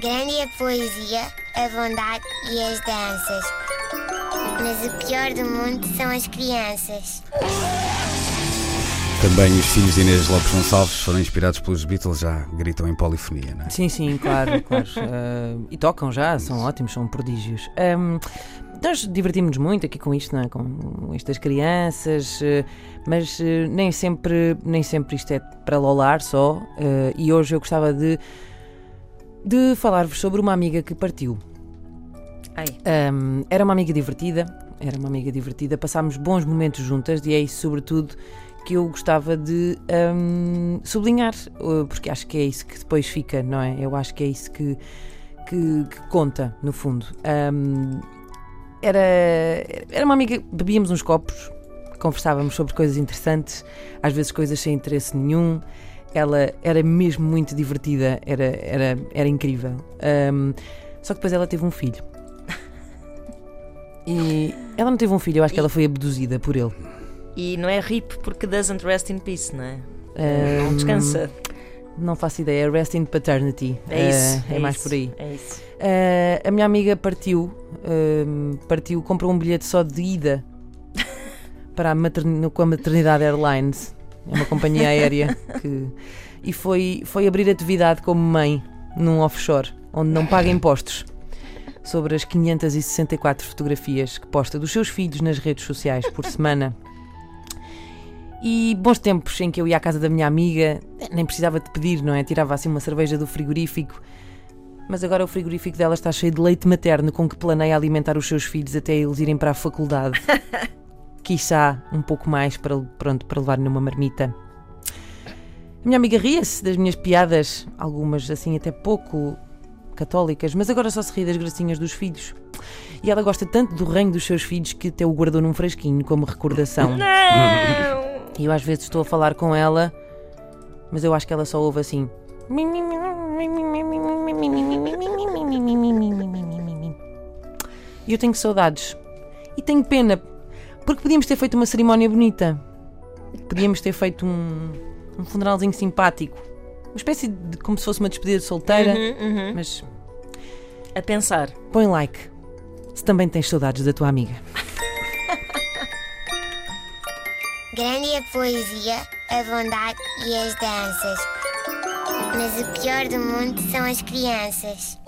Grande é a poesia, a bondade e as danças. Mas o pior do mundo são as crianças. Também os filhos de Inês Lopes Gonçalves foram inspirados pelos Beatles, já gritam em polifonia, não é? Sim, sim, claro, claro. Uh, e tocam já, são ótimos, são prodígios. Um, nós divertimos-nos muito aqui com isto, não é? com estas crianças, uh, mas uh, nem, sempre, nem sempre isto é para lolar só. e hoje eu gostava de, de falar-vos sobre uma amiga que partiu. Um, era uma amiga divertida, era uma amiga divertida, passámos bons momentos juntas e é isso, sobretudo, que eu gostava de um, sublinhar, uh, porque acho que é isso que depois fica, não é? Eu acho que é isso que, que, que conta, no fundo. Um, era, era uma amiga, bebíamos uns copos, conversávamos sobre coisas interessantes, às vezes coisas sem interesse nenhum. Ela era mesmo muito divertida, era, era, era incrível. Um, só que depois ela teve um filho. E ela não teve um filho, eu acho que ela foi abduzida por ele. E não é RIP porque doesn't rest in peace, não é? Um, não descansa. Não faço ideia, rest in paternity. É isso. Uh, é, é, mais isso, por aí. É isso. Uh, a minha amiga partiu, uh, partiu, comprou um bilhete só de ida para a matern com a Maternidade Airlines, é uma companhia aérea, que, e foi, foi abrir atividade como mãe num offshore, onde não paga impostos sobre as 564 fotografias que posta dos seus filhos nas redes sociais por semana. E bons tempos em que eu ia à casa da minha amiga, nem precisava de pedir, não é? Tirava assim uma cerveja do frigorífico. Mas agora o frigorífico dela está cheio de leite materno com que planeia alimentar os seus filhos até eles irem para a faculdade. Quiçá um pouco mais para, pronto, para levar numa marmita. A minha amiga ria-se das minhas piadas, algumas assim até pouco católicas, mas agora só se ri das gracinhas dos filhos. E ela gosta tanto do reino dos seus filhos que até o guardou num frasquinho como recordação. Não! E eu às vezes estou a falar com ela, mas eu acho que ela só ouve assim. E eu tenho saudades. E tenho pena, porque podíamos ter feito uma cerimónia bonita. Podíamos ter feito um, um funeralzinho simpático. Uma espécie de como se fosse uma despedida de solteira. Uhum, uhum. Mas A pensar. põe like se também tens saudades da tua amiga. Grande é a poesia, a bondade e as danças. Mas o pior do mundo são as crianças.